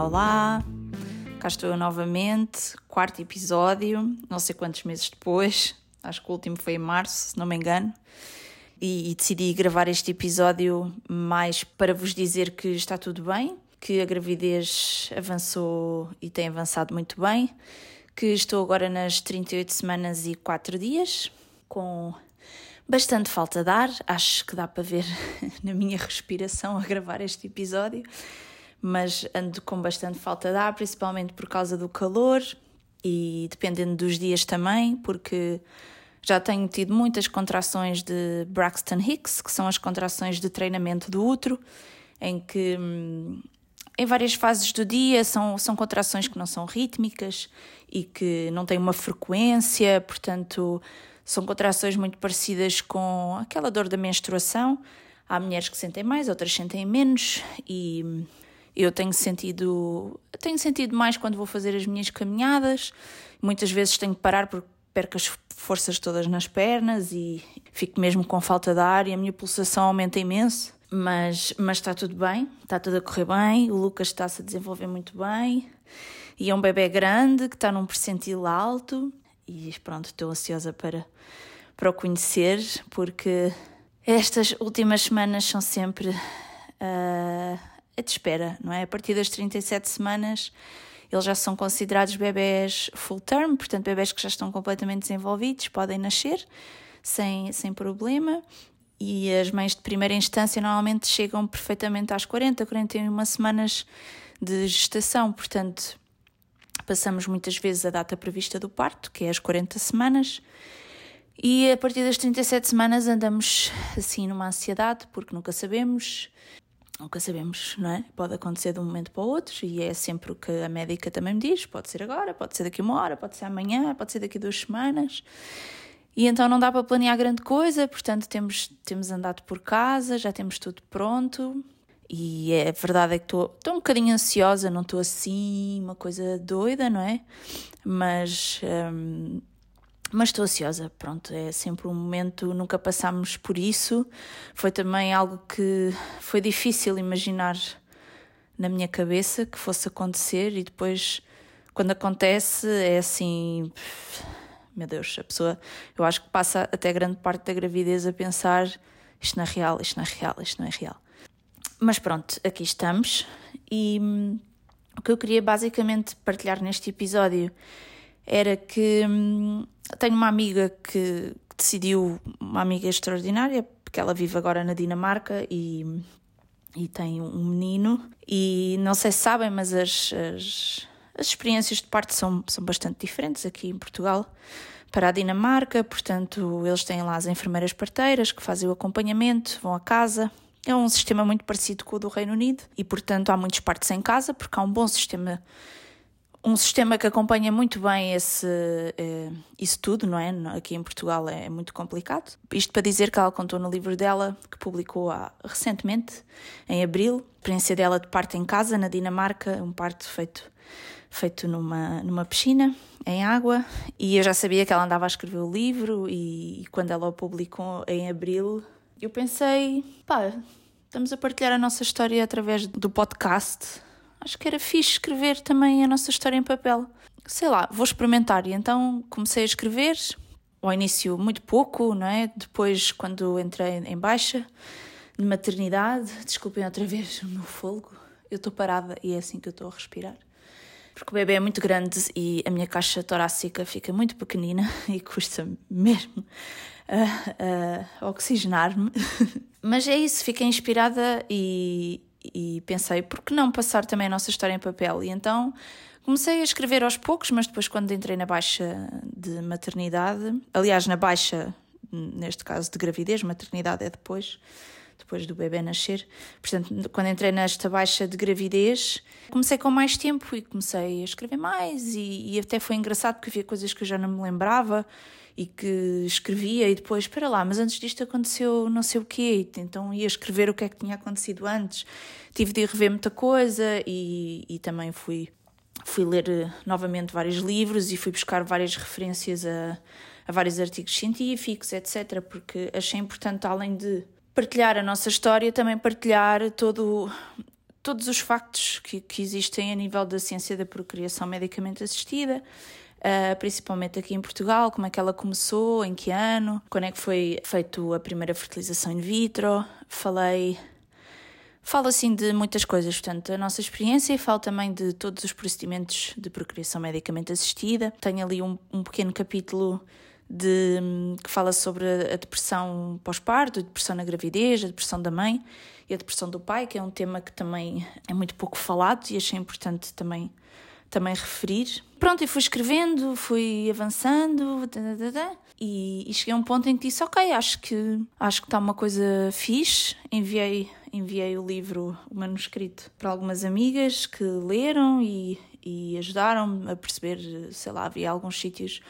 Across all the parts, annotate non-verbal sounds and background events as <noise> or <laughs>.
Olá! Cá estou eu novamente, quarto episódio, não sei quantos meses depois, acho que o último foi em março, se não me engano, e, e decidi gravar este episódio mais para vos dizer que está tudo bem, que a gravidez avançou e tem avançado muito bem, que estou agora nas 38 semanas e 4 dias, com bastante falta de ar, acho que dá para ver <laughs> na minha respiração a gravar este episódio, mas ando com bastante falta de ar, principalmente por causa do calor e dependendo dos dias também, porque já tenho tido muitas contrações de Braxton Hicks, que são as contrações de treinamento do útero, em que hum, em várias fases do dia são, são contrações que não são rítmicas e que não têm uma frequência, portanto são contrações muito parecidas com aquela dor da menstruação. Há mulheres que sentem mais, outras sentem menos e eu tenho sentido, tenho sentido mais quando vou fazer as minhas caminhadas. Muitas vezes tenho que parar porque perco as forças todas nas pernas e fico mesmo com falta de ar e a minha pulsação aumenta imenso. Mas, mas está tudo bem, está tudo a correr bem. O Lucas está-se a desenvolver muito bem e é um bebê grande que está num percentil alto e pronto, estou ansiosa para, para o conhecer, porque estas últimas semanas são sempre uh, a de espera, não é? A partir das 37 semanas eles já são considerados bebés full term, portanto, bebés que já estão completamente desenvolvidos, podem nascer sem, sem problema. E as mães de primeira instância normalmente chegam perfeitamente às 40, 41 semanas de gestação, portanto, passamos muitas vezes a data prevista do parto, que é as 40 semanas, e a partir das 37 semanas andamos assim numa ansiedade, porque nunca sabemos, nunca sabemos, não é? Pode acontecer de um momento para o outro, e é sempre o que a médica também me diz: pode ser agora, pode ser daqui a uma hora, pode ser amanhã, pode ser daqui a duas semanas. E então não dá para planear grande coisa, portanto temos, temos andado por casa, já temos tudo pronto, e é verdade é que estou um bocadinho ansiosa, não estou assim, uma coisa doida, não é? Mas. Um, mas estou ansiosa, pronto, é sempre um momento, nunca passámos por isso. Foi também algo que foi difícil imaginar na minha cabeça que fosse acontecer e depois, quando acontece, é assim. Meu Deus, a pessoa, eu acho que passa até grande parte da gravidez a pensar: isto não é real, isto não é real, isto não é real. Mas pronto, aqui estamos e hum, o que eu queria basicamente partilhar neste episódio era que hum, tenho uma amiga que, decidiu, uma amiga extraordinária, porque ela vive agora na Dinamarca e, e tem um menino. E não sei se sabem, mas as, as, as experiências de parto são, são bastante diferentes aqui em Portugal para a Dinamarca, portanto, eles têm lá as enfermeiras parteiras que fazem o acompanhamento, vão a casa, é um sistema muito parecido com o do Reino Unido e, portanto, há muitos partos em casa, porque há um bom sistema, um sistema que acompanha muito bem esse, eh, isso tudo, não é? Aqui em Portugal é, é muito complicado. Isto para dizer que ela contou no livro dela, que publicou há, recentemente, em abril, a experiência dela de parto em casa, na Dinamarca, um parto feito feito numa, numa piscina, em água, e eu já sabia que ela andava a escrever o livro, e, e quando ela o publicou em abril, eu pensei, pá, estamos a partilhar a nossa história através do podcast. Acho que era fixe escrever também a nossa história em papel. Sei lá, vou experimentar. E então comecei a escrever, ao início muito pouco, não é? Depois, quando entrei em baixa de maternidade, desculpem outra vez o meu fogo, eu estou parada e é assim que eu estou a respirar. Porque o bebê é muito grande e a minha caixa torácica fica muito pequenina <laughs> e custa mesmo a, a oxigenar-me. <laughs> Mas é isso, fiquei inspirada e, e pensei, por que não passar também a nossa história em papel? E então comecei a escrever aos poucos, mas depois, quando entrei na baixa de maternidade, aliás, na baixa, neste caso de gravidez, maternidade é depois, depois do bebê nascer. Portanto, quando entrei nesta baixa de gravidez, comecei com mais tempo e comecei a escrever mais, e, e até foi engraçado porque havia coisas que eu já não me lembrava e que escrevia e depois, espera lá, mas antes disto aconteceu não sei o quê, então ia escrever o que é que tinha acontecido antes. Tive de rever muita coisa e, e também fui, fui ler eh, novamente vários livros e fui buscar várias referências a, a vários artigos científicos, etc., porque achei importante, além de partilhar a nossa história, também partilhar todo todos os factos que, que existem a nível da ciência da procriação medicamente assistida. Uh, principalmente aqui em Portugal, como é que ela começou, em que ano, quando é que foi feito a primeira fertilização in vitro. Falei Falo assim de muitas coisas, portanto, a nossa experiência e falo também de todos os procedimentos de procriação medicamente assistida. Tenho ali um, um pequeno capítulo de, que fala sobre a depressão pós-parto, a depressão na gravidez, a depressão da mãe e a depressão do pai, que é um tema que também é muito pouco falado e achei importante também, também referir. Pronto, e fui escrevendo, fui avançando e, e cheguei a um ponto em que disse, ok, acho que acho que está uma coisa fixe, enviei enviei o livro, o manuscrito, para algumas amigas que leram e, e ajudaram-me a perceber, sei lá, havia alguns sítios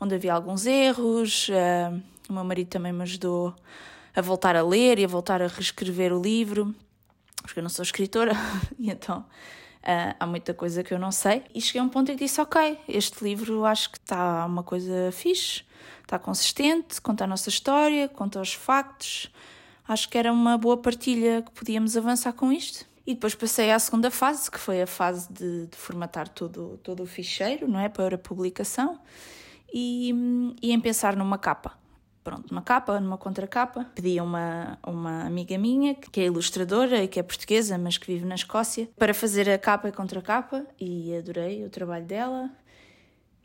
onde havia alguns erros. Uh, o meu marido também me ajudou a voltar a ler e a voltar a reescrever o livro, porque eu não sou escritora <laughs> e então uh, há muita coisa que eu não sei. E cheguei a um ponto em que disse: Ok, este livro acho que está uma coisa fixe, está consistente, conta a nossa história, conta os factos acho que era uma boa partilha que podíamos avançar com isto. E depois passei à segunda fase, que foi a fase de, de formatar todo, todo o ficheiro, não é? Para publicação e, e em pensar numa capa. Pronto, uma capa, numa contracapa. Pedi a uma, uma amiga minha, que é ilustradora e que é portuguesa, mas que vive na Escócia, para fazer a capa e contracapa e adorei o trabalho dela.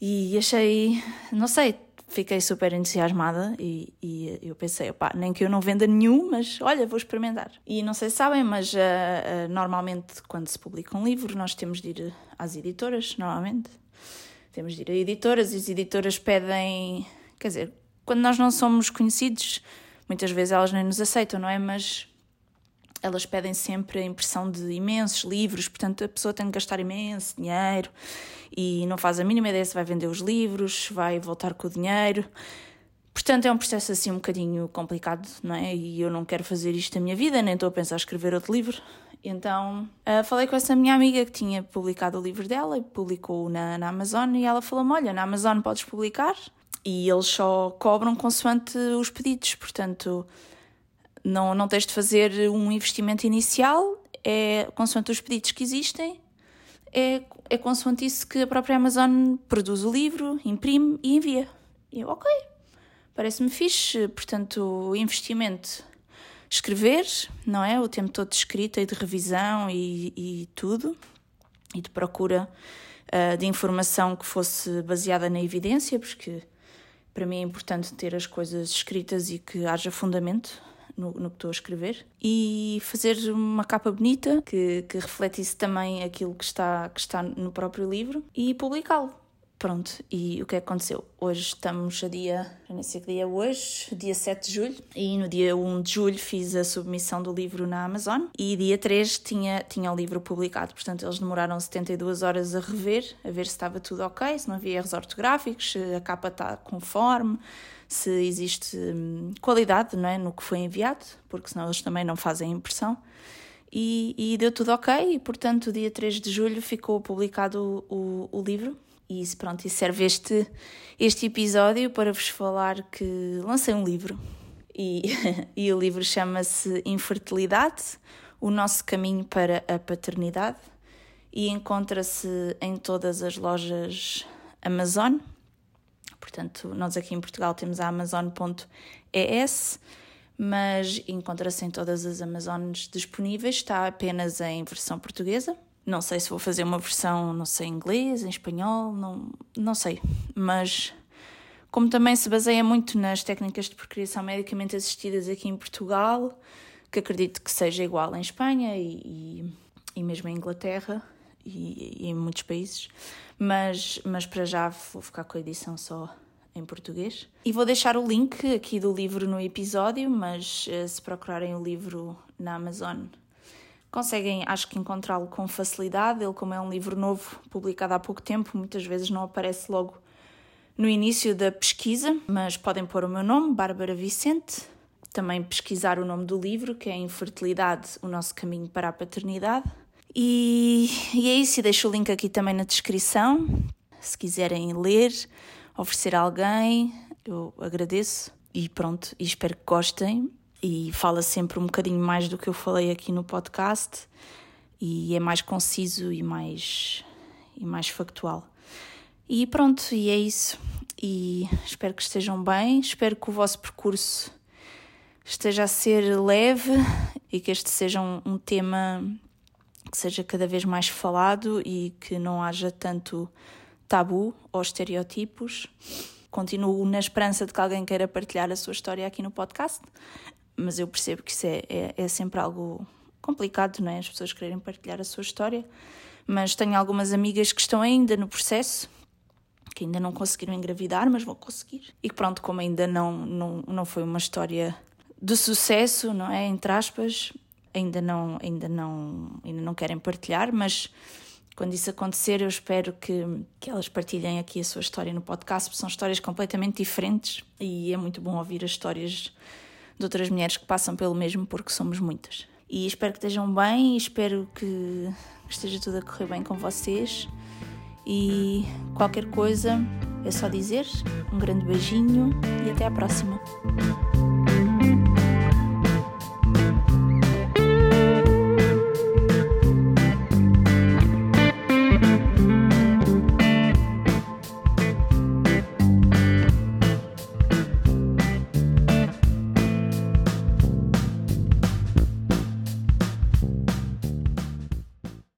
E achei, não sei, fiquei super entusiasmada e, e eu pensei, opá, nem que eu não venda nenhum, mas olha, vou experimentar. E não sei se sabem, mas uh, uh, normalmente quando se publica um livro nós temos de ir às editoras, normalmente. Temos de ir a editoras e as editoras pedem, quer dizer, quando nós não somos conhecidos, muitas vezes elas nem nos aceitam, não é? Mas elas pedem sempre a impressão de imensos livros, portanto a pessoa tem de gastar imenso dinheiro e não faz a mínima ideia se vai vender os livros, vai voltar com o dinheiro. Portanto, é um processo assim um bocadinho complicado, não é? E eu não quero fazer isto na minha vida, nem estou a pensar escrever outro livro. Então, uh, falei com essa minha amiga que tinha publicado o livro dela e publicou na, na Amazon e ela falou-me, olha, na Amazon podes publicar e eles só cobram consoante os pedidos, portanto não, não tens de fazer um investimento inicial, é consoante os pedidos que existem, é, é consoante isso que a própria Amazon produz o livro, imprime e envia. E eu, ok, parece-me fixe, portanto, investimento. Escrever, não é? O tempo todo de escrita e de revisão e, e tudo, e de procura uh, de informação que fosse baseada na evidência, porque para mim é importante ter as coisas escritas e que haja fundamento no, no que estou a escrever e fazer uma capa bonita que, que refletisse também aquilo que está, que está no próprio livro e publicá-lo. Pronto, e o que é que aconteceu? Hoje estamos a dia, já nem sei que dia é hoje, dia 7 de julho, e no dia 1 de julho fiz a submissão do livro na Amazon e dia 3 tinha, tinha o livro publicado. Portanto, eles demoraram 72 horas a rever, a ver se estava tudo ok, se não havia erros ortográficos, se a capa está conforme, se existe hum, qualidade não é, no que foi enviado, porque senão eles também não fazem impressão. E, e deu tudo ok, e portanto, dia 3 de julho ficou publicado o, o livro. E pronto, e serve este, este episódio para vos falar que lancei um livro. E, <laughs> e o livro chama-se Infertilidade: O Nosso Caminho para a Paternidade. E encontra-se em todas as lojas Amazon Portanto, nós aqui em Portugal temos a Amazon.es, mas encontra-se em todas as Amazones disponíveis, está apenas em versão portuguesa. Não sei se vou fazer uma versão, não sei, em inglês, em espanhol, não, não sei. Mas como também se baseia muito nas técnicas de procriação medicamente assistidas aqui em Portugal, que acredito que seja igual em Espanha e, e, e mesmo em Inglaterra e, e, em muitos países, mas, mas para já vou ficar com a edição só em português. E vou deixar o link aqui do livro no episódio, mas eh, se procurarem o livro na Amazon, conseguem, acho que, encontrá-lo com facilidade. Ele, como é um livro novo, publicado há pouco tempo, muitas vezes não aparece logo no início da pesquisa, mas podem pôr o meu nome, Bárbara Vicente. Também pesquisar o nome do livro, que é Infertilidade, o nosso caminho para a paternidade. E, e é isso, e deixo o link aqui também na descrição, se quiserem ler, oferecer a alguém, eu agradeço. E pronto, e espero que gostem. E fala sempre um bocadinho mais do que eu falei aqui no podcast. e é mais conciso e mais, e mais factual. E pronto, e é isso. E espero que estejam bem, espero que o vosso percurso esteja a ser leve e que este seja um, um tema que seja cada vez mais falado e que não haja tanto tabu ou estereotipos. Continuo na esperança de que alguém queira partilhar a sua história aqui no podcast, mas eu percebo que isso é, é, é sempre algo complicado, não é? As pessoas quererem partilhar a sua história. Mas tenho algumas amigas que estão ainda no processo, que ainda não conseguiram engravidar, mas vão conseguir. E pronto, como ainda não, não, não foi uma história de sucesso, não é? Entre aspas, ainda não, ainda não, ainda não querem partilhar, mas quando isso acontecer, eu espero que, que elas partilhem aqui a sua história no podcast, porque são histórias completamente diferentes e é muito bom ouvir as histórias de outras mulheres que passam pelo mesmo, porque somos muitas. E espero que estejam bem, espero que esteja tudo a correr bem com vocês. E qualquer coisa é só dizer um grande beijinho e até à próxima.